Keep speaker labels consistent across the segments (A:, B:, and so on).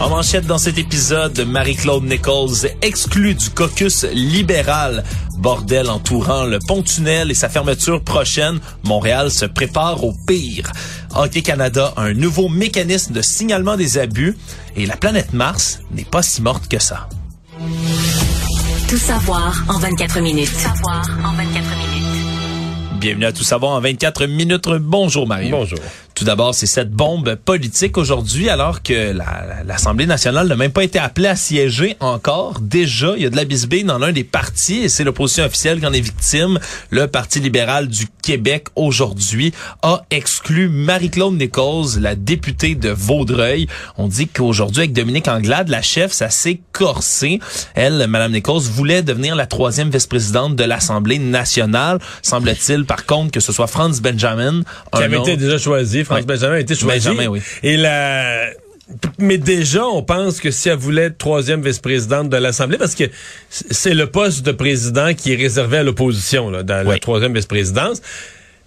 A: En manchette dans cet épisode, Marie-Claude Nichols exclue du caucus libéral. Bordel entourant le pont-tunnel et sa fermeture prochaine, Montréal se prépare au pire. Hockey Canada a un nouveau mécanisme de signalement des abus et la planète Mars n'est pas si morte que ça.
B: Tout savoir en 24 minutes. Tout savoir en 24 minutes.
A: Bienvenue à Tout savoir en 24 minutes. Bonjour Mario.
C: Bonjour.
A: Tout d'abord, c'est cette bombe politique aujourd'hui, alors que l'Assemblée nationale n'a même pas été appelée à siéger encore. Déjà, il y a de la bisbille dans l'un des partis, et c'est l'opposition officielle qui en est victime. Le Parti libéral du Québec, aujourd'hui, a exclu Marie-Claude Nichols, la députée de Vaudreuil. On dit qu'aujourd'hui, avec Dominique Anglade, la chef, ça s'est corsé. Elle, Madame Nichols, voulait devenir la troisième vice-présidente de l'Assemblée nationale. Semble-t-il, par contre, que ce soit Franz Benjamin.
C: Qui avait été déjà choisi. France
A: Oui.
C: Benjamin a été choisi.
A: Benjamin, oui.
C: Et la... Mais déjà, on pense que si elle voulait être troisième vice-présidente de l'Assemblée, parce que c'est le poste de président qui est réservé à l'opposition, dans la troisième vice-présidence.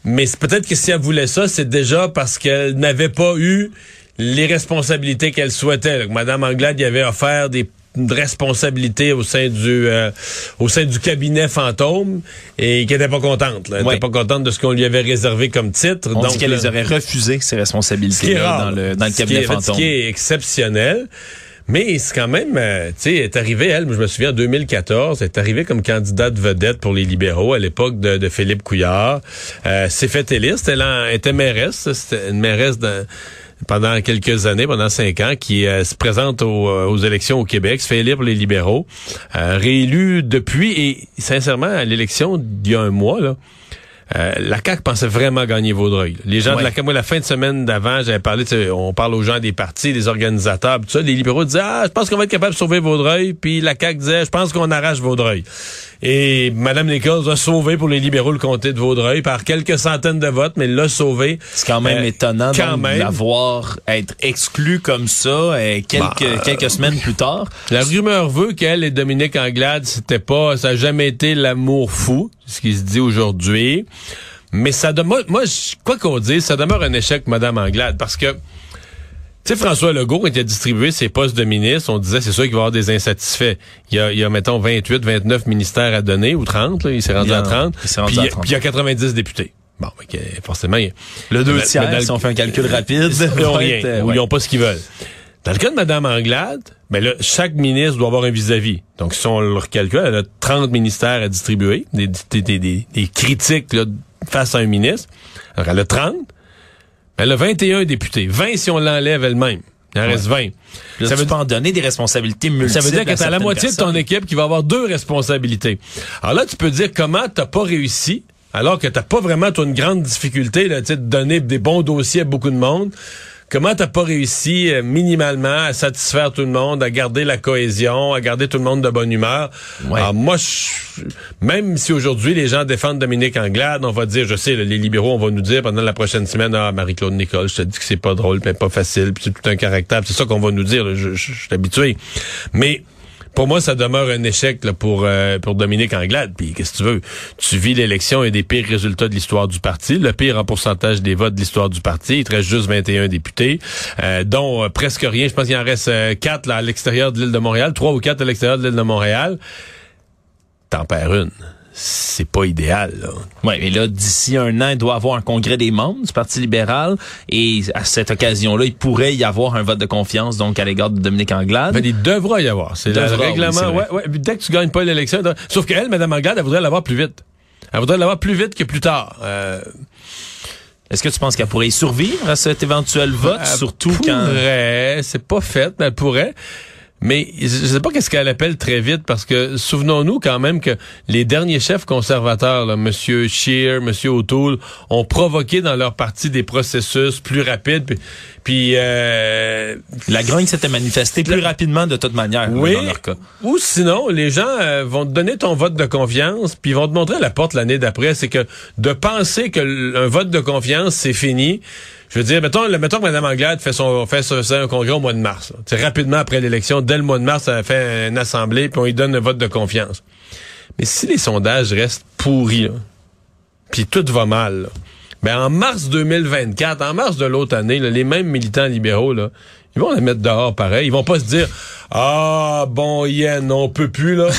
C: Mais peut-être que si elle voulait ça, c'est déjà parce qu'elle n'avait pas eu les responsabilités qu'elle souhaitait. Madame Anglade y avait offert des responsabilités au sein du euh, au sein du cabinet fantôme et qui était pas contente. là. Elle
A: Oui.
C: était pas contente de ce qu'on lui avait réservé comme titre.
A: On
C: Donc,
A: dit qu'elle
C: là-
A: les aurait refusé, ces responsabilités
C: rare
A: dans le, dans le
C: Ce qui
A: cabinet
C: est-
A: fantôme.
C: Ce qui est exceptionnel. Mais c'est quand même, euh, tu sais, est arrivée, elle, je me souviens, en 2014, elle est arrivée comme candidate vedette pour les libéraux à l'époque de, de Philippe Couillard. Euh, s'est fait élire, elle en- était mairesse, c'était une mairesse de- pendant quelques années, pendant cinq ans, qui euh, se présente aux, euh, aux élections au Québec, se fait élire pour les libéraux, euh, réélu depuis, et sincèrement, à l'élection d'il y a un mois, là, euh, la CAQ pensait vraiment gagner Vaudreuil. Les gens
A: Ouais.
C: de la CAQ, moi, la fin de semaine d'avant, j'avais parlé, on parle aux gens des partis, des organisateurs, tout ça. Les libéraux disaient, ah, je pense qu'on va être capable de sauver Vaudreuil. Puis la CAQ disait, je pense qu'on arrache Vaudreuil. Et Mme Nichols a sauvé pour les libéraux le comté de Vaudreuil par quelques centaines de votes, mais l'a sauvé.
A: C'est quand même
C: Euh,
A: étonnant
C: quand même.
A: de l'avoir être exclu comme ça euh, quelques,
C: Bah,
A: quelques semaines plus tard.
C: La rumeur veut qu'elle et Dominique Anglade, c'était pas, ça a jamais été l'amour fou, ce qui se dit aujourd'hui. Mais ça demeure, moi, quoi qu'on dise, ça demeure un échec, Madame Anglade, parce que, tu sais, François Legault, quand il a distribué ses postes de ministre, on disait, c'est sûr qu'il va y avoir des insatisfaits. Il y a, il y a, mettons, 28, 29 ministères à donner, ou 30, là, il s'est rendu à 30.
A: il rendu
C: puis,
A: à
C: il y a-
A: 30.
C: puis il y a 90 députés. Bon, ok, forcément, il y a-
A: Le deux tiers, si on fait un calcul rapide.
C: ils ont
A: va
C: rien, ou ils ont pas ce qu'ils veulent. Dans le cas de Mme Anglade, ben là, chaque ministre doit avoir un vis-à-vis. Donc, si on le recalcule, elle a 30 ministères à distribuer, des, des, des, des- critiques là, face à un ministre. Alors, elle a 30. Elle a 21 députés. 20 si on l'enlève elle-même. Il en reste 20.
A: Là,
C: ça veut
A: peux en donner des responsabilités multiples.
C: ça veut dire que t'as la moitié de ton équipe qui va avoir deux responsabilités. Alors là, tu peux dire comment t'as pas réussi, alors que t'as pas vraiment toi, une grande difficulté là, de donner des bons dossiers à beaucoup de monde. Comment t'as pas réussi euh, minimalement à satisfaire tout le monde, à garder la cohésion, à garder tout le monde de bonne humeur?
A: Ouais.
C: Alors moi, je- même si aujourd'hui les gens défendent Dominique Anglade, on va dire, je sais, les libéraux, on va nous dire pendant la prochaine semaine, ah, Marie-Claude Nicole, je te dis que c'est pas drôle, mais pas facile, puis c'est tout un caractère, c'est ça qu'on va nous dire, là, je, je- je suis habitué. Mais pour moi, ça demeure un échec là, pour euh, pour Dominique Anglade. Puis qu'est-ce que tu veux? Tu vis l'élection et des pires résultats de l'histoire du parti, le pire en pourcentage des votes de l'histoire du parti. Il te reste juste 21 députés, euh, dont euh, presque rien. Je pense qu'il en reste quatre là, à l'extérieur de l'île de Montréal, trois ou quatre à l'extérieur de l'île de Montréal. T'en perds une c'est pas idéal. Là.
A: Ouais, mais là, d'ici un an, il doit y avoir un congrès des membres du Parti libéral et à cette occasion-là, il pourrait y avoir un vote de confiance donc à l'égard de Dominique Anglade.
C: Ben, il devra y avoir. C'est le règlement. ouais, ouais, dès que tu gagnes pas l'élection, sauf qu'elle, Mme Anglade, elle voudrait l'avoir plus vite. Elle voudrait l'avoir plus vite que plus tard. Euh...
A: Est-ce que tu penses qu'elle pourrait y survivre à cet éventuel vote, surtout
C: pourrait, quand c'est pas fait, mais elle pourrait. Mais je sais pas qu'est-ce qu'elle appelle très vite parce que souvenons-nous quand même que les derniers chefs conservateurs, Monsieur Scheer, Monsieur O'Toole, ont provoqué dans leur parti des processus plus rapides. Euh,
A: la grogne s'était manifestée plus rapidement de toute manière
C: oui, dans leur cas. Ou sinon, les gens euh, vont te donner ton vote de confiance, puis vont te montrer la porte l'année d'après. C'est que de penser que un vote de confiance c'est fini je veux dire, mettons, mettons que Mme Anglade fait son fait, un congrès au mois de mars. C'est rapidement après l'élection, dès le mois de mars, elle fait une assemblée, puis on lui donne un vote de confiance. Mais si les sondages restent pourris, puis tout va mal, ben en mars 2024, en mars de l'autre année, les mêmes militants libéraux, là, ils vont les mettre dehors pareil. Ils vont pas se dire Ah bon Yen, on peut plus là.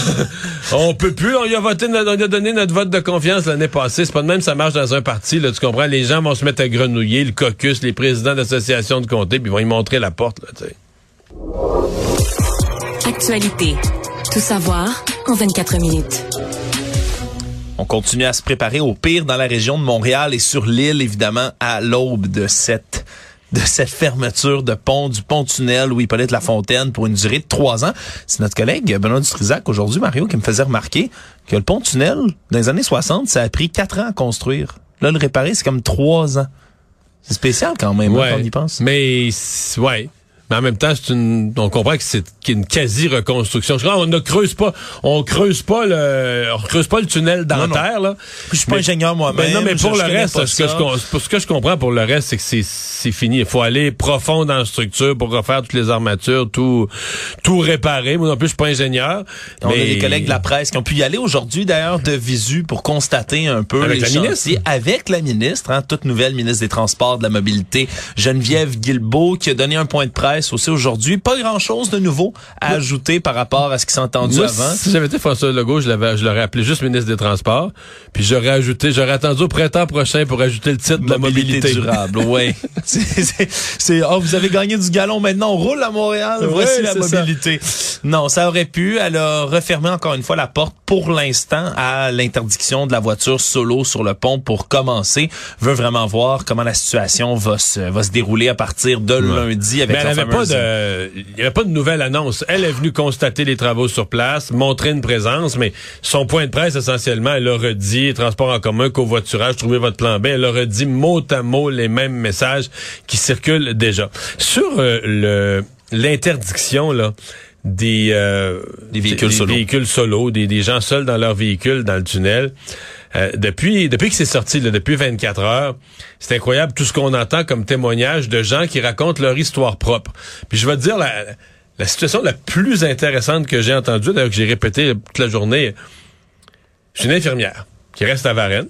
C: on peut plus, on y a voté, on a donné notre vote de confiance l'année passée. C'est pas de même ça marche dans un parti, là, tu comprends? Les gens vont se mettre à grenouiller, le caucus, les présidents d'associations de comté, puis ils vont y montrer la porte, là.
B: Actualité. Tout savoir en 24 minutes.
A: On continue à se préparer au pire dans la région de Montréal et sur l'île, évidemment, à l'aube de cette de cette fermeture de pont, du pont-tunnel où Hippolyte Lafontaine pour une durée de trois ans. C'est notre collègue Benoît Dutrisac aujourd'hui, Mario, qui me faisait remarquer que le pont-tunnel, dans les années 60, ça a pris quatre ans à construire. Là, le réparer, c'est comme trois ans. C'est spécial quand même, hein,
C: ouais,
A: quand on y pense.
C: Mais, ouais. Mais en même temps, c'est une, on comprend que c'est une quasi-reconstruction. On ne creuse pas, on creuse pas le, on creuse pas le tunnel dentaire, là.
A: Je suis pas ingénieur moi-même.
C: non, mais pour le reste, ce que, je, pour ce que je comprends pour le reste, c'est que c'est, c'est fini. Il faut aller profond dans la structure pour refaire toutes les armatures, tout, tout réparer. Moi non plus, je suis pas ingénieur.
A: On mais... a des collègues de la presse qui ont pu y aller aujourd'hui, d'ailleurs, de visu pour constater un peu
C: avec
A: les
C: la ministre.
A: avec la ministre, hein, toute nouvelle ministre des Transports, de la Mobilité, Geneviève Guilbeault, qui a donné un point de presse aussi aujourd'hui. Pas grand-chose de nouveau à ajouter par rapport à ce qui s'est entendu avant.
C: Si j'avais été François Legault, je l'avais, je l'aurais appelé juste ministre des Transports. Puis j'aurais ajouté, j'aurais attendu au printemps prochain pour ajouter le titre de la mobilité
A: durable. Oui. c'est, oh, vous avez gagné du galon maintenant. On roule à Montréal. Voici la mobilité. Non, ça aurait pu. Elle a refermé encore une fois la porte pour l'instant à l'interdiction de la voiture solo sur le pont pour commencer. Veut vraiment voir comment la situation va se, va se dérouler à partir de lundi avec la
C: pas de, il n'y avait pas de nouvelle annonce. Elle est venue constater les travaux sur place, montrer une présence, mais son point de presse, essentiellement, elle a redit transport en commun, covoiturage, trouver votre plan B. Elle a redit mot à mot les mêmes messages qui circulent déjà. Sur euh, le l'interdiction, là, des, euh,
A: des véhicules
C: des,
A: solo,
C: véhicules solo des, des gens seuls dans leur véhicule dans le tunnel. Euh, depuis depuis que c'est sorti, là, depuis 24 heures, c'est incroyable tout ce qu'on entend comme témoignage de gens qui racontent leur histoire propre. Puis je vais te dire la, la situation la plus intéressante que j'ai entendue, d'ailleurs que j'ai répété toute la journée. Je suis une infirmière qui reste à Varennes,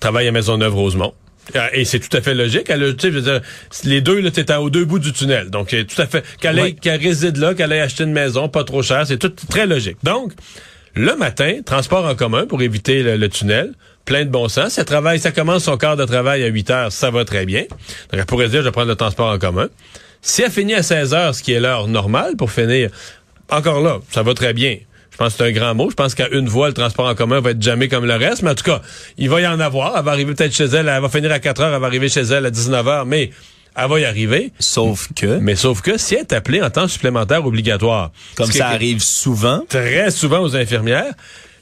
C: travaille à Maisonneuve-Rosemont. Ah, et c'est tout à fait logique. Elle, tu sais, je veux dire, les deux, là, t'es au deux bouts du tunnel. Donc, tout à fait, qu'elle qu'elle réside là, qu'elle ait acheté une maison, pas trop cher, c'est tout très logique. Donc, le matin, transport en commun pour éviter le, tunnel, plein de bon sens. Ça travaille, ça commence son quart de travail à 8 heures, ça va très bien. Donc, elle pourrait dire, je vais prendre le transport en commun. Si elle finit à 16 heures, ce qui est l'heure normale pour finir, encore là, ça va très bien. Je pense que c'est un grand mot. Je pense qu'à une voie, le transport en commun va être jamais comme le reste. Mais en tout cas, il va y en avoir. Elle va arriver peut-être chez elle. Elle va finir à 4 heures. Elle va arriver chez elle à 19 heures. Mais elle va y arriver.
A: Sauf que.
C: Mais sauf que si elle est appelée en temps supplémentaire obligatoire.
A: Comme ça arrive souvent.
C: Très souvent aux infirmières.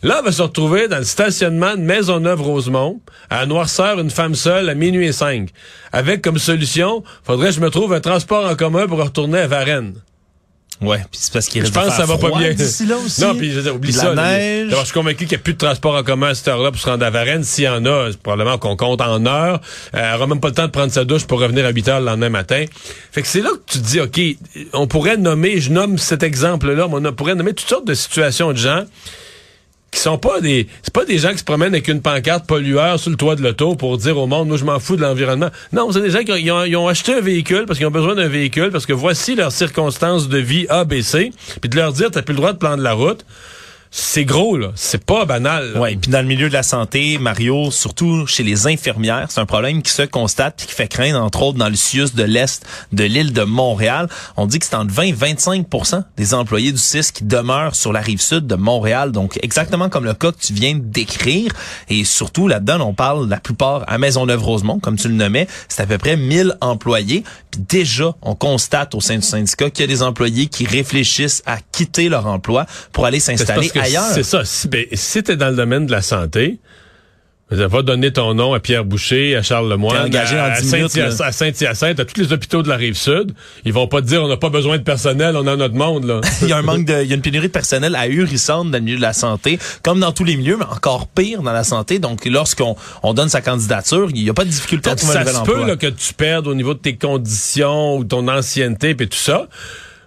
C: Là, elle va se retrouver dans le stationnement de Maisonneuve-Rosemont, à Noirceur, une femme seule, à minuit et cinq. Avec comme solution, faudrait que je me trouve un transport en commun pour retourner à Varennes.
A: Ouais, puis c'est parce qu'il
C: Je pense que ça va pas bien.
A: Là aussi.
C: Non, puis je veux dire, oublie ça.
A: La neige.
C: Je suis convaincu qu'il n'y a plus de transport en commun à cette heure-là pour se rendre à Varennes. S'il y en a, c'est probablement qu'on compte en heures. Euh, elle aura même pas le temps de prendre sa douche pour revenir à 8 heures le lendemain matin. Fait que c'est là que tu te dis, OK, on pourrait nommer, je nomme cet exemple-là, mais on pourrait nommer toutes sortes de situations de gens qui sont pas des c'est pas des gens qui se promènent avec une pancarte pollueur sur le toit de l'auto pour dire au monde moi je m'en fous de l'environnement. Non, c'est des gens qui ont, ils ont, acheté un véhicule parce qu'ils ont besoin d'un véhicule parce que voici leurs circonstances de vie A B puis de leur dire t'as plus le droit de prendre la route. C'est gros là, c'est pas banal. là.
A: Oui, puis dans le milieu de la santé, Mario, surtout chez les infirmières, c'est un problème qui se constate et qui fait craindre, entre autres, dans le CIUS de l'Est de l'île de Montréal. On dit que c'est entre 20 et 25% des employés du CIS qui demeurent sur la rive sud de Montréal. Donc, exactement comme le cas que tu viens de décrire. Et surtout, là-dedans, on parle la plupart à Maisonneuve-Rosemont, comme tu le nommais. C'est à peu près 1000 employés. Puis déjà, on constate au sein du syndicat qu'il y a des employés qui réfléchissent à quitter leur emploi pour aller s'installer ailleurs.
C: C'est ça. Si, ben, si t'es dans le domaine de la santé, tu vas donner ton nom à Pierre Boucher, à Charles Lemoyne, à, à
A: 10 minutes,
C: Saint-Hyacinthe, à tous les hôpitaux de la rive sud. Ils vont pas te dire on n'a pas besoin de personnel, on a notre monde là.
A: il y a un manque de, il y a une pénurie de personnel ahurissante dans le milieu de la santé, comme dans tous les milieux, mais encore pire dans la santé. Donc, lorsqu'on on donne sa candidature, il n'y a pas de difficulté à trouver un
C: ça
A: nouvel
C: se peut
A: emploi.
C: là, que tu perdes au niveau de tes conditions ou ton ancienneté et tout ça.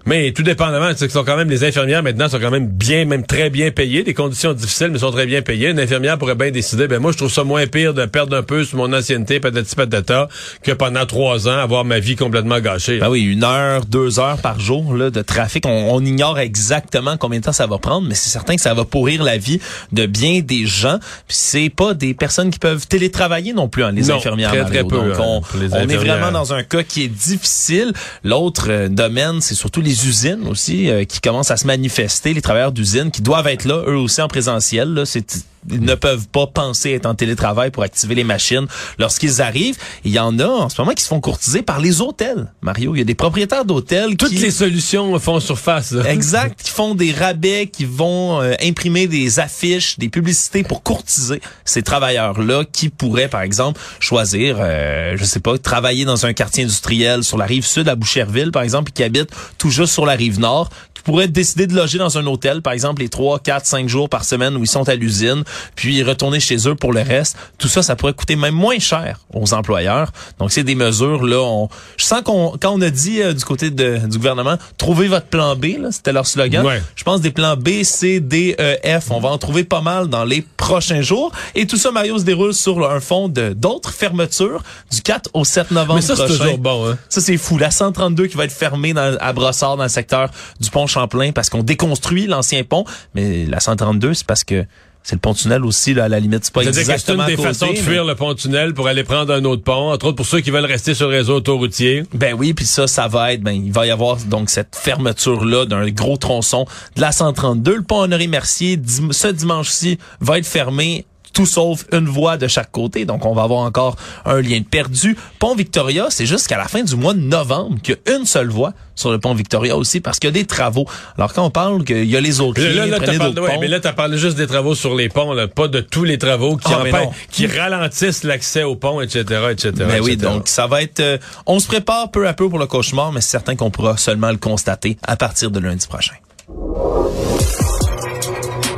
C: Mais tout dépendamment, c'est que sont quand même les infirmières maintenant sont quand même bien, même très bien payées, des conditions difficiles mais sont très bien payées. Une infirmière pourrait bien décider, ben moi je trouve ça moins pire de perdre un peu sur mon ancienneté, patati patata, que pendant trois ans avoir ma vie complètement gâchée.
A: Ben oui, une heure, deux heures par jour là, de trafic. On, on ignore exactement combien de temps ça va prendre, mais c'est certain que ça va pourrir la vie de bien des gens. Puis c'est pas des personnes qui peuvent télétravailler non plus, hein, les
C: Non,
A: infirmières.
C: très, très peu,
A: Donc,
C: hein,
A: on, est vraiment dans un cas qui est difficile. L'autre euh, domaine, c'est surtout les usines aussi euh, qui commencent à se manifester, les travailleurs d'usines qui doivent être là, eux aussi en présentiel. Là, c'est ils ne peuvent pas penser être en télétravail pour activer les machines lorsqu'ils arrivent. Il y en a en ce moment qui se font courtiser par les hôtels. Mario, il y a des propriétaires d'hôtels
C: Toutes
A: qui...
C: les solutions font surface. là.
A: Exact, qui font des rabais, qui vont euh, imprimer des affiches, des publicités pour courtiser ces travailleurs-là qui pourraient, par exemple, choisir, euh, je sais pas, travailler dans un quartier industriel sur la rive sud à Boucherville, par exemple, et qui habitent tout juste sur la rive nord, qui pourraient décider de loger dans un hôtel, par exemple, les 3, 4, 5 jours par semaine où ils sont à l'usine, puis retourner chez eux pour le reste. Tout ça, ça pourrait coûter même moins cher aux employeurs. Donc, c'est des mesures, là, on... je sens qu'on, quand on a dit euh, du côté de- du gouvernement, trouvez votre plan B, là, c'était leur slogan.
C: Ouais.
A: Je pense des plans B, C, D, E, F. On va en trouver pas mal dans les prochains jours. Et tout ça, Mario, se déroule sur un fond de d'autres fermetures du 4 au 7 novembre
C: Mais ça, c'est toujours bon. Hein?
A: Ça, c'est fou. La 132 qui va être fermée dans- à Brossard, dans le secteur du pont Champlain, parce qu'on déconstruit l'ancien pont. Mais la 132, c'est parce que c'est le pont-tunnel aussi, là, à la limite. C'est pas
C: que c'est
A: exactement
C: une des façons de fuir le pont-tunnel pour aller prendre un autre pont, entre autres pour ceux qui veulent rester sur le réseau autoroutier.
A: Ben oui, puis ça, ça va être, ben il va y avoir donc cette fermeture là d'un gros tronçon de la 132. Le pont Honoré Mercier, dim- ce dimanche-ci, va être fermé. Tout sauf une voie de chaque côté. Donc, on va avoir encore un lien de perdu. Pont Victoria, c'est jusqu'à la fin du mois de novembre qu'il y a une seule voie sur le pont Victoria aussi parce qu'il y a des travaux. Alors, quand on parle qu'il y a les autres
C: Là, là, parlé, ouais, mais là, t'as parlé juste des travaux sur les ponts, là, pas de tous les travaux qui
A: Ah, mais
C: empêchent-
A: non.
C: qui ralentissent l'accès aux ponts, etc., etc.
A: Ben oui,
C: etc.
A: donc ça va être... euh, on se prépare peu à peu pour le cauchemar, mais c'est certain qu'on pourra seulement le constater à partir de lundi prochain.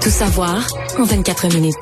B: Tout savoir en 24 minutes.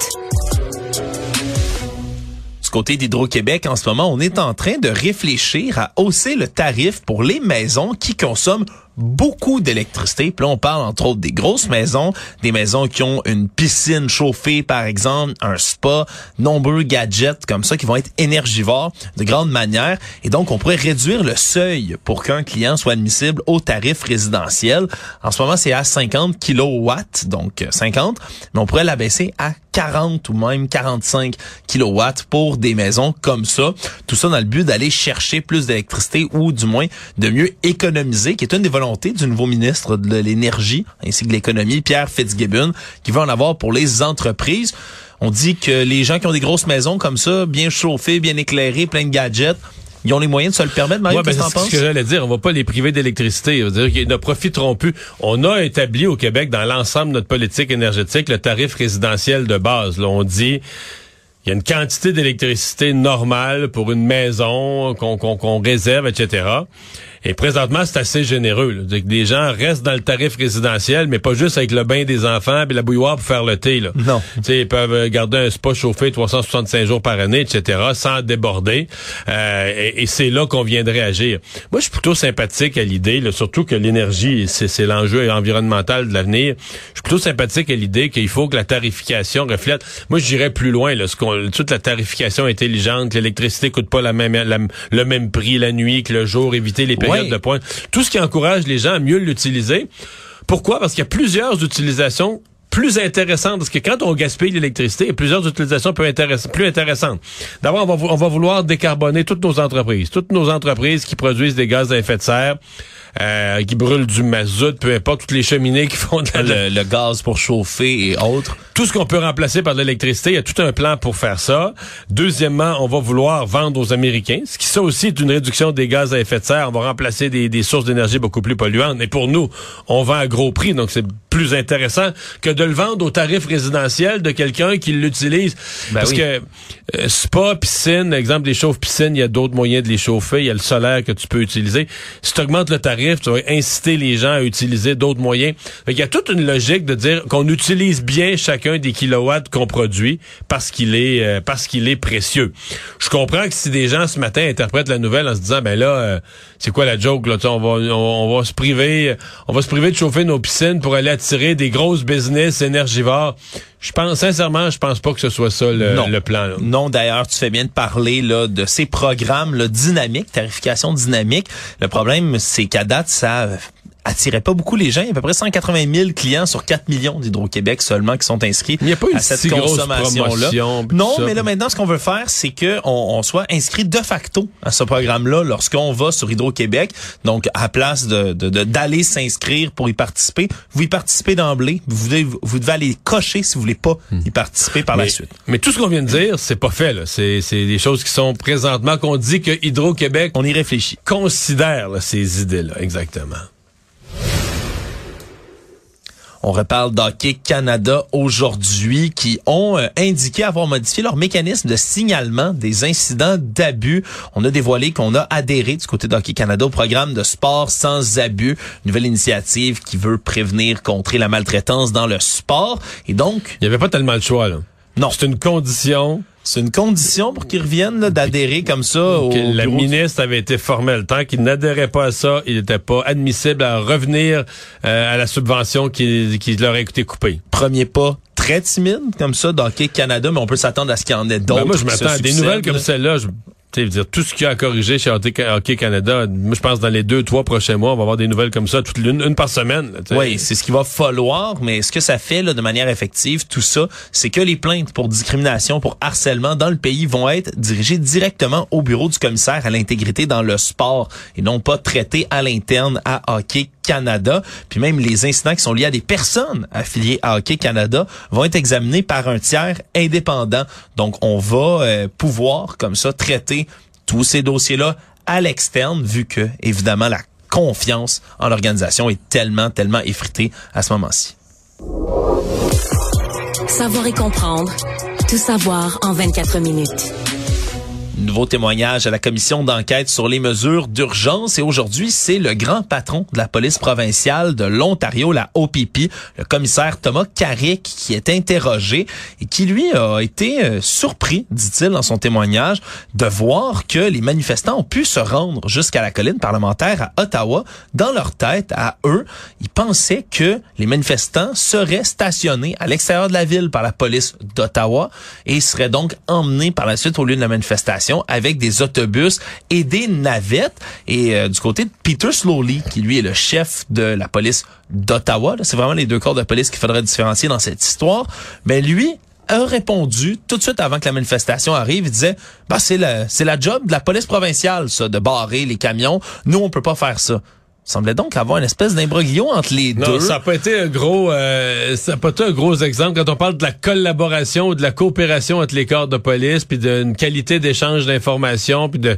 A: Côté d'Hydro-Québec, en ce moment, on est en train de réfléchir à hausser le tarif pour les maisons qui consomment beaucoup d'électricité. Puis là, on parle entre autres des grosses maisons, des maisons qui ont une piscine chauffée, par exemple, un spa, nombreux gadgets comme ça qui vont être énergivores de grande manière. Et donc, on pourrait réduire le seuil pour qu'un client soit admissible au tarif résidentiel. En ce moment, c'est à 50 kilowatts, donc euh, 50, mais on pourrait l'abaisser à 40 ou même 45 kilowatts pour des maisons comme ça. Tout ça dans le but d'aller chercher plus d'électricité ou du moins de mieux économiser, qui est une des volontés du nouveau ministre de l'énergie ainsi que de l'économie, Pierre Fitzgibbon, qui veut en avoir pour les entreprises. On dit que les gens qui ont des grosses maisons comme ça, bien chauffées, bien éclairées, plein de gadgets, ils ont les moyens de se le permettre. Mario,
C: Ouais, ben,
A: qu'est-ce que
C: ce que j'allais dire. On va pas les priver d'électricité. Dire qu'ils ne profiteront plus. On a établi au Québec, dans l'ensemble de notre politique énergétique, le tarif résidentiel de base. Là, on dit il y a une quantité d'électricité normale pour une maison qu'on qu'on réserve, etc. Et présentement, c'est assez généreux. Là. Que les gens restent dans le tarif résidentiel, mais pas juste avec le bain des enfants et la bouilloire pour faire le thé. Là.
A: Non.
C: T'sais, ils peuvent garder un spa chauffé 365 jours par année, etc., sans déborder. Euh, et, et c'est là qu'on viendrait agir. Moi, je suis plutôt sympathique à l'idée, surtout que l'énergie, c'est, l'enjeu environnemental de l'avenir. Je suis plutôt sympathique à l'idée qu'il faut que la tarification reflète. Moi, je dirais plus loin, là, ce toute la tarification intelligente, que l'électricité coûte pas la même, la- le même prix la nuit que le jour, éviter les périodes Tout ce qui encourage les gens à mieux l'utiliser. Pourquoi? Parce qu'il y a plusieurs utilisations plus intéressantes, parce que quand on gaspille l'électricité, il y a plusieurs utilisations plus, plus intéressantes. D'abord, on va, on va vouloir décarboner toutes nos entreprises. Toutes nos entreprises qui produisent des gaz à effet de serre, euh, qui brûlent du mazout, peu importe, toutes les cheminées qui font de la,
A: Le, le gaz pour chauffer et autres.
C: tout ce qu'on peut remplacer par de l'électricité, il y a tout un plan pour faire ça. Deuxièmement, on va vouloir vendre aux Américains, ce qui ça aussi est une réduction des gaz à effet de serre. On va remplacer des, des sources d'énergie beaucoup plus polluantes. Mais pour nous, on vend à gros prix, donc c'est plus intéressant que de le vendre au tarif résidentiel de quelqu'un qui l'utilise.
A: Ben
C: Parce
A: oui.
C: que euh, spa, piscine, exemple des chauffes piscines, il y a d'autres moyens de les chauffer. Il y a le solaire que tu peux utiliser. Si tu augmentes le tarif, tu inciter les gens à utiliser d'autres moyens. Il y a toute une logique de dire qu'on utilise bien chacun des kilowatts qu'on produit parce qu'il est euh, parce qu'il est précieux. Je comprends que si des gens ce matin interprètent la nouvelle en se disant ben là euh, c'est quoi la joke là, on va on, on va se priver on va se priver de chauffer nos piscines pour aller attirer des grosses business énergivores. Je pense sincèrement, je pense pas que ce soit ça le,
A: Non.
C: le plan. là.
A: Non, d'ailleurs, tu fais bien de parler là, de ces programmes là, dynamiques, tarification dynamique. Le problème, c'est qu'à date, ça attirait pas beaucoup les gens. Il y a à peu près 180 000 clients sur 4 millions d'Hydro-Québec seulement qui sont inscrits
C: Il n'y a pas
A: à
C: de
A: cette
C: si
A: consommation-là. Non, mais là maintenant, ce qu'on veut faire, c'est que on, soit inscrit de facto à ce programme-là lorsqu'on va sur Hydro-Québec. Donc, à place de de- de- d'aller s'inscrire pour y participer, vous y participez d'emblée. Vous devez, vous devez aller cocher si vous voulez pas y participer par la suite.
C: mais tout ce qu'on vient de dire, c'est pas fait. c'est des choses qui sont présentement qu'on dit que Hydro-Québec
A: On y réfléchit.
C: considère là, ces idées-là, exactement.
A: On reparle d'Hockey Canada aujourd'hui qui ont euh, indiqué avoir modifié leur mécanisme de signalement des incidents d'abus. On a dévoilé qu'on a adhéré du côté d'Hockey Canada au programme de sport sans abus, nouvelle initiative qui veut prévenir contrer la maltraitance dans le sport. Et donc,
C: Il n'y avait pas tellement le choix. Là.
A: non,
C: C'est une condition
A: c'est une condition pour qu'ils reviennent d'adhérer comme ça au
C: la ministre avait été formelle. Tant qu'il n'adhérait pas à ça, il n'était pas admissible à revenir euh, à la subvention qui, qui leur a été coupée.
A: premier pas très timide comme ça d'Hockey Canada, mais on peut s'attendre à ce qu'il y en ait d'autres.
C: Ben, moi, je m'attends à des nouvelles comme
A: là.
C: celle-là. Je, tu sais, je veux dire, tout ce qu'il y a à corriger chez Hockey Canada, je pense dans les deux, trois prochains mois, on va avoir des nouvelles comme ça, toute l'une, une par semaine.
A: Oui, c'est ce qu'il va falloir, mais ce que ça fait là, de manière effective, tout ça, c'est que les plaintes pour discrimination, pour harcèlement dans le pays vont être dirigées directement au bureau du commissaire à l'intégrité dans le sport et non pas traitées à l'interne à Hockey Canada. Puis même les incidents qui sont liés à des personnes affiliées à Hockey Canada vont être examinés par un tiers indépendant. Donc on va euh, pouvoir comme ça traiter tous ces dossiers-là à l'externe, vu que évidemment la confiance en l'organisation est tellement, tellement effritée à ce moment-ci.
B: Savoir et comprendre. Tout savoir en 24 minutes.
A: Nouveau témoignage à la commission d'enquête sur les mesures d'urgence et aujourd'hui, c'est le grand patron de la police provinciale de l'Ontario, la OPP, le commissaire Thomas Carrick qui est interrogé et qui lui a été euh, surpris, dit-il dans son témoignage, de voir que les manifestants ont pu se rendre jusqu'à la colline parlementaire à Ottawa. Dans leur tête, à eux, ils pensaient que les manifestants seraient stationnés à l'extérieur de la ville par la police d'Ottawa et seraient donc emmenés par la suite au lieu de la manifestation avec des autobus et des navettes. Et euh, du côté de Peter Slowly, qui lui est le chef de la police d'Ottawa, c'est vraiment les deux corps de police qu'il faudrait différencier dans cette histoire, mais lui a répondu tout de suite avant que la manifestation arrive, il disait bah c'est la la job de la police provinciale ça de barrer les camions. Nous on peut pas faire ça. Semblait donc avoir une espèce d'imbroglio entre les
C: Non,
A: deux.
C: ça n'a pas été un gros, euh, ça a pas été un gros exemple quand on parle de la collaboration ou de la coopération entre les corps de police, puis d'une qualité d'échange d'informations, puis de,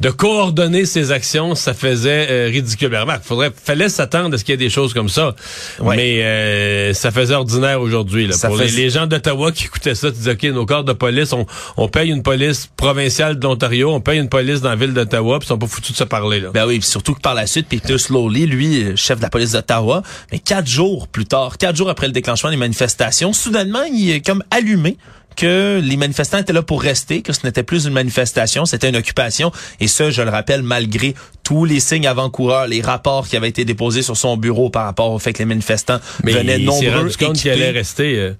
C: de coordonner ses actions, ça faisait euh, ridicule. Ben, remarque, faudrait, fallait s'attendre à ce qu'il y ait des choses comme ça,
A: Ouais.
C: mais euh, ça faisait ordinaire aujourd'hui. Pour les, gens d'Ottawa qui écoutaient ça, tu disais, ok, nos corps de police, on, on paye une police provinciale de l'Ontario, on paye une police dans la ville d'Ottawa, puis ils sont pas foutus de se parler là.
A: Ben oui, puis surtout que par la suite, Peter Slowly, lui, euh, chef de la police d'Ottawa, mais quatre jours plus tard, quatre jours après le déclenchement des manifestations, soudainement, il est comme allumé que les manifestants étaient là pour rester, que ce n'était plus une manifestation, c'était une occupation, et ce, je le rappelle, malgré tous les signes avant-coureurs, les rapports qui avaient été déposés sur son bureau par rapport au fait que les manifestants
C: Mais
A: venaient
C: il
A: nombreux,
C: rendu compte qu'il allait rester. euh,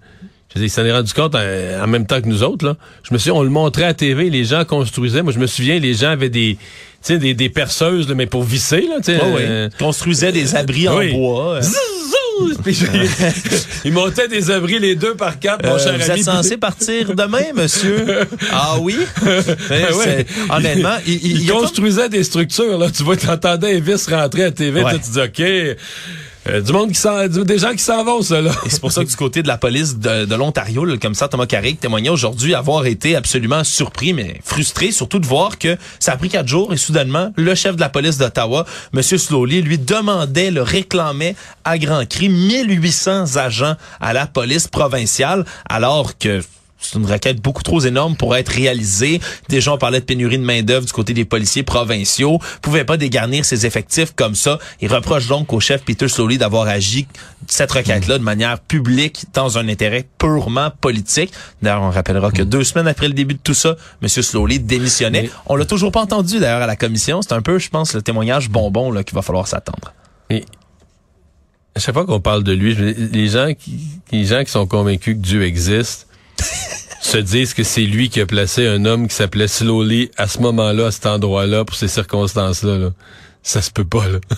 C: je veux dire, il s'en est rendu compte euh, en même temps que nous autres. Là. Je me suis, on le montrait à TV, les gens construisaient. Moi, je me souviens, les gens avaient des, sais, des, des perceuses, là, mais pour visser, là, tu sais.
A: Oui.
C: euh,
A: construisaient des abris en
C: oui.
A: bois. euh.
C: Ils montaient des abris les deux par quatre, mon
A: Euh,
C: cher
A: vous
C: ami.
A: êtes censé partir demain, monsieur? ah oui?
C: Ouais.
A: c'est- Honnêtement, il, il-
C: Ils
A: il comme-
C: construisaient des structures, là. Tu vois, t'entendais un vis rentrer à TV,
A: Ouais.
C: tu dis, OK, euh, du monde qui s'en, des gens qui s'en vont, ça, là.
A: C'est pour ça que du côté de la police de, de l'Ontario, le commissaire Thomas Carrick témoignait aujourd'hui avoir été absolument surpris, mais frustré, surtout de voir que ça a pris quatre jours et soudainement, le chef de la police d'Ottawa, M. Slowly, lui demandait, le réclamait à grands cris 1800 agents à la police provinciale, alors que c'est une requête beaucoup trop énorme pour être réalisée. Déjà, on parlait de pénurie de main-d'œuvre du côté des policiers provinciaux. Pouvait pas dégarnir ses effectifs comme ça. Il reproche donc au chef Peter Slowly d'avoir agi cette requête-là de manière publique dans un intérêt purement politique. D'ailleurs, on rappellera que deux semaines après le début de tout ça, M. Slowly démissionnait.
C: Mais-
A: On l'a toujours pas entendu d'ailleurs à la commission. C'est un peu, je pense, le témoignage bonbon là qu'il va falloir s'attendre.
C: Et à chaque fois qu'on parle de lui, les gens qui, les gens qui sont convaincus que Dieu existe se disent que c'est lui qui a placé un homme qui s'appelait Slowly à ce moment-là, à cet endroit-là, pour ces circonstances-là. là. Ça se peut pas, là.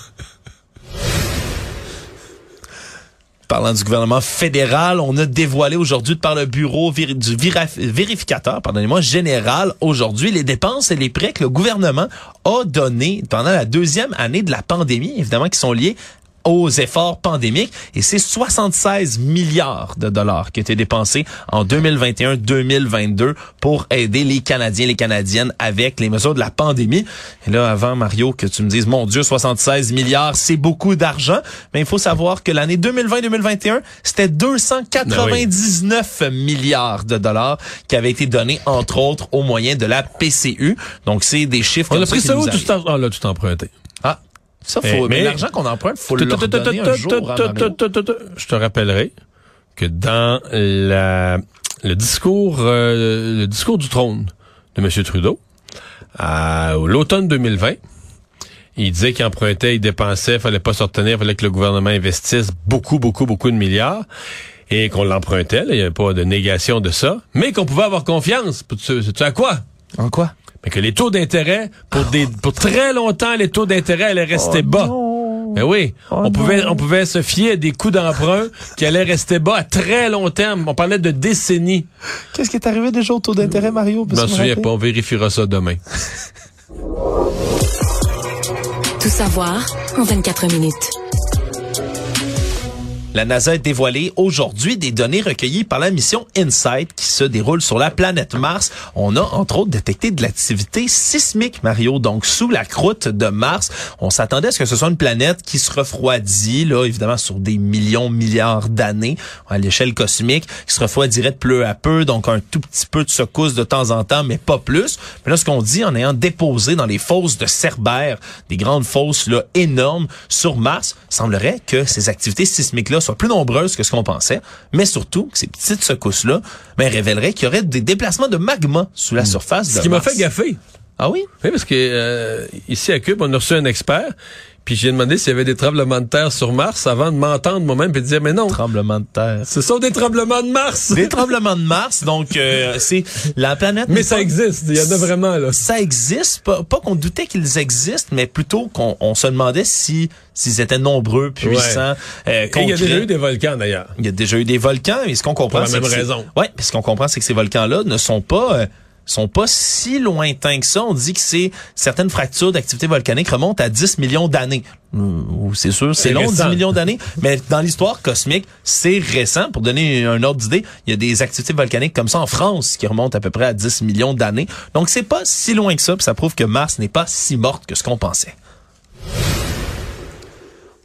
A: Parlant du gouvernement fédéral, on a dévoilé aujourd'hui par le bureau du vérificateur, pardonnez-moi, général, aujourd'hui, les dépenses et les prêts que le gouvernement a donnés pendant la deuxième année de la pandémie, évidemment, qui sont liés aux efforts pandémiques et c'est 76 milliards de dollars qui ont été dépensés en 2021-2022 pour aider les Canadiens, les Canadiennes avec les mesures de la pandémie. Et là, avant Mario, que tu me dises, mon Dieu, 76 milliards, c'est beaucoup d'argent, mais il faut savoir que l'année 2020-2021, c'était 299 milliards de dollars qui avaient été donnés, entre autres, au moyen de la PCU. Donc, c'est des chiffres
C: On a pris ça où? Tout en- ah, là, tout emprunté.
A: Ça,
C: Mais-
A: faut, mais,
C: mais-
A: l'argent qu'on emprunte, faut le redonner un jour.
C: Je te rappellerai que dans la, le discours, euh, le discours du trône de M. Trudeau, à l'automne 2020, il disait qu'il empruntait, il dépensait, fallait pas se retenir, fallait que le gouvernement investisse beaucoup, beaucoup, beaucoup de milliards et qu'on l'empruntait, là, il n'y avait pas de négation de ça, mais qu'on pouvait avoir confiance. Tu sais à quoi?
A: En quoi?
C: Mais que les taux d'intérêt, pour des, pour très longtemps, les taux d'intérêt allaient rester bas. Ben oui, on pouvait, on pouvait se fier à des coûts d'emprunt qui allaient rester bas à très long terme. On parlait de décennies.
A: Qu'est-ce qui est arrivé déjà au taux d'intérêt, Mario?
C: Je m'en souviens pas, on vérifiera ça demain.
B: Tout savoir en 24 minutes.
A: La NASA a dévoilé aujourd'hui des données recueillies par la mission InSight qui se déroule sur la planète Mars. On a entre autres détecté de l'activité sismique, Mario, donc sous la croûte de Mars. On s'attendait à ce que ce soit une planète qui se refroidit, là, évidemment sur des millions, milliards d'années à l'échelle cosmique, qui se refroidirait de peu à peu, donc un tout petit peu de secousse de temps en temps, mais pas plus. Mais là, ce qu'on dit en ayant déposé dans les fosses de Cerbère, des grandes fosses là énormes sur Mars, semblerait que ces activités sismiques-là soient plus nombreuses que ce qu'on pensait, mais surtout que ces petites secousses-là ben, révéleraient qu'il y aurait des déplacements de magma sous la surface de
C: Ce qui m'a fait gaffer.
A: Ah oui?
C: Oui, parce que euh, ici à Cube, on a reçu un expert, puis j'ai demandé s'il y avait des tremblements de terre sur Mars avant de m'entendre moi-même puis de dire mais non,
A: Tremblement de terre.
C: ce sont des tremblements de Mars.
A: Des tremblements de Mars, donc euh, c'est la planète.
C: Mais ça
A: pas-
C: existe, il y en a vraiment là.
A: Ça existe, pas, pas qu'on doutait qu'ils existent, mais plutôt qu'on on se demandait si s'ils étaient nombreux, puissants, euh,
C: Et il y a déjà eu des volcans d'ailleurs.
A: Il y a déjà eu des volcans, et ce qu'on comprend,
C: Pour la
A: c'est
C: même
A: que c'est-
C: raison.
A: Ouais, puis ce qu'on comprend, c'est que ces volcans-là ne sont pas euh, sont pas si lointains que ça. On dit que c'est certaines fractures d'activité volcanique remontent à 10 millions d'années. Ou c'est sûr, c'est long, 10
C: récent.
A: millions d'années, mais dans l'histoire cosmique, c'est récent. Pour donner un ordre d'idée, il y a des activités volcaniques comme ça en France qui remontent à peu près à 10 millions d'années. Donc c'est pas si loin que ça, puis ça prouve que Mars n'est pas si morte que ce qu'on pensait.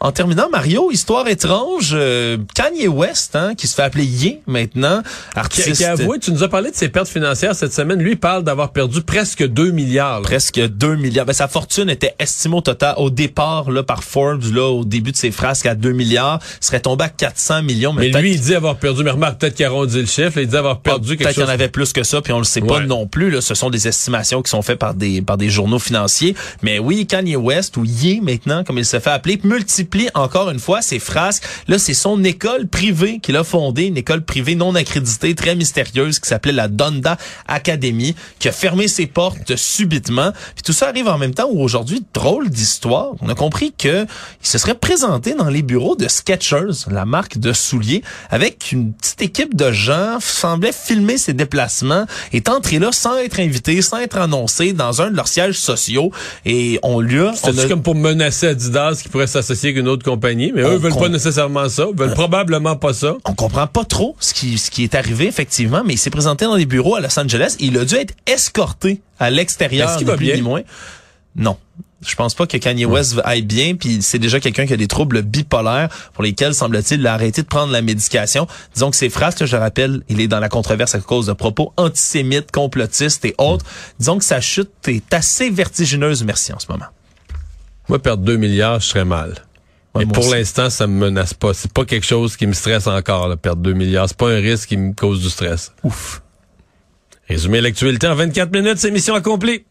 A: En terminant, Mario, histoire étrange, euh, Kanye West, hein, qui se fait appeler Ye maintenant,
C: Qui,
A: artiste...
C: qui a avoué, tu nous as parlé de ses pertes financières cette semaine. Lui, il parle d'avoir perdu presque 2 milliards. là.
A: presque 2 milliards. Ben, sa fortune était estimée au total, au départ, là, par Forbes, là, au début de ses frasques, à 2 milliards. Il serait tombé à 400 millions.
C: Mais
A: peut-être
C: lui, il dit avoir perdu. Mais remarque, peut-être qu'il arrondit le chiffre. là, Il dit avoir perdu quelque
A: Peut-être qu'il
C: chose.
A: y en avait plus que ça, puis on le sait pas non plus. Là. Ce sont des estimations qui sont faites par des par des journaux financiers. Mais oui, Kanye West, ou Ye maintenant, comme il se fait appeler, multiplie encore une fois ses frasques. Là, c'est son école privée qu'il a fondée, une école privée non accréditée, très mystérieuse, qui s'appelait la Donda Academy, qui a fermé ses portes subitement. Puis tout ça arrive en même temps où aujourd'hui, drôle d'histoire, on a compris que il se serait présenté dans les bureaux de Skechers, la marque de souliers, avec une petite équipe de gens, semblait filmer ses déplacements, est entré là sans être invité, sans être annoncé, dans un de leurs sièges sociaux, et on lui a...
C: C'est
A: a-
C: comme pour menacer Adidas qui pourrait s'associer une autre compagnie. Mais
A: On
C: eux veulent pas nécessairement ça. veulent probablement pas ça.
A: on comprend pas trop ce qui, ce qui est arrivé, effectivement, mais il s'est présenté dans des bureaux à Los Angeles il a dû être escorté à l'extérieur,
C: Est-ce qu'il va
A: plus
C: bien?
A: ni moins. Non. Je pense pas que Kanye West aille bien, puis c'est déjà quelqu'un qui a des troubles bipolaires pour lesquels, semble-t-il, il a arrêté de prendre la médication. Disons que ses phrases, là, je le rappelle, il est dans la controverse à cause de propos antisémites, complotistes et autres. Disons que sa chute est assez vertigineuse, merci, en ce moment.
C: Moi, perdre 2 milliards, je serais mal.
A: Ouais, moi
C: pour l'instant, ça me menace pas. C'est pas quelque chose qui me stresse encore, là, perdre 2 milliards. C'est pas un risque qui me cause du stress.
A: Ouf.
C: Résumé l'actualité en 24 minutes, c'est mission accomplie.